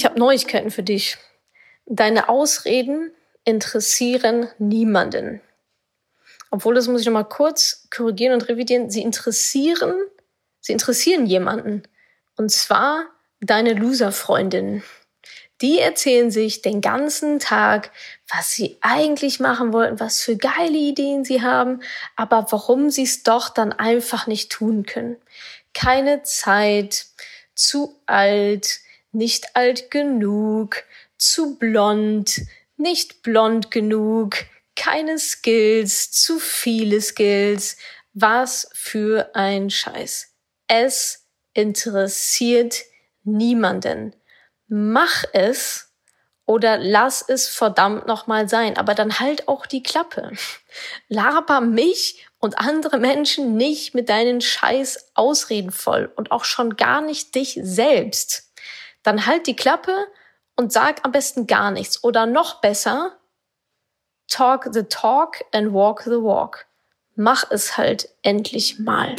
Ich habe Neuigkeiten für dich. Deine Ausreden interessieren niemanden. Obwohl, das muss ich nochmal kurz korrigieren und revidieren. Sie interessieren, sie interessieren jemanden. Und zwar deine Loser-Freundin. Die erzählen sich den ganzen Tag, was sie eigentlich machen wollten, was für geile Ideen sie haben, aber warum sie es doch dann einfach nicht tun können. Keine Zeit, zu alt, nicht alt genug, zu blond, nicht blond genug, keine Skills, zu viele Skills. Was für ein Scheiß. Es interessiert niemanden. Mach es oder lass es verdammt nochmal sein, aber dann halt auch die Klappe. Laber mich und andere Menschen nicht mit deinen scheiß Ausreden voll und auch schon gar nicht dich selbst. Dann halt die Klappe und sag am besten gar nichts oder noch besser, talk the talk and walk the walk. Mach es halt endlich mal.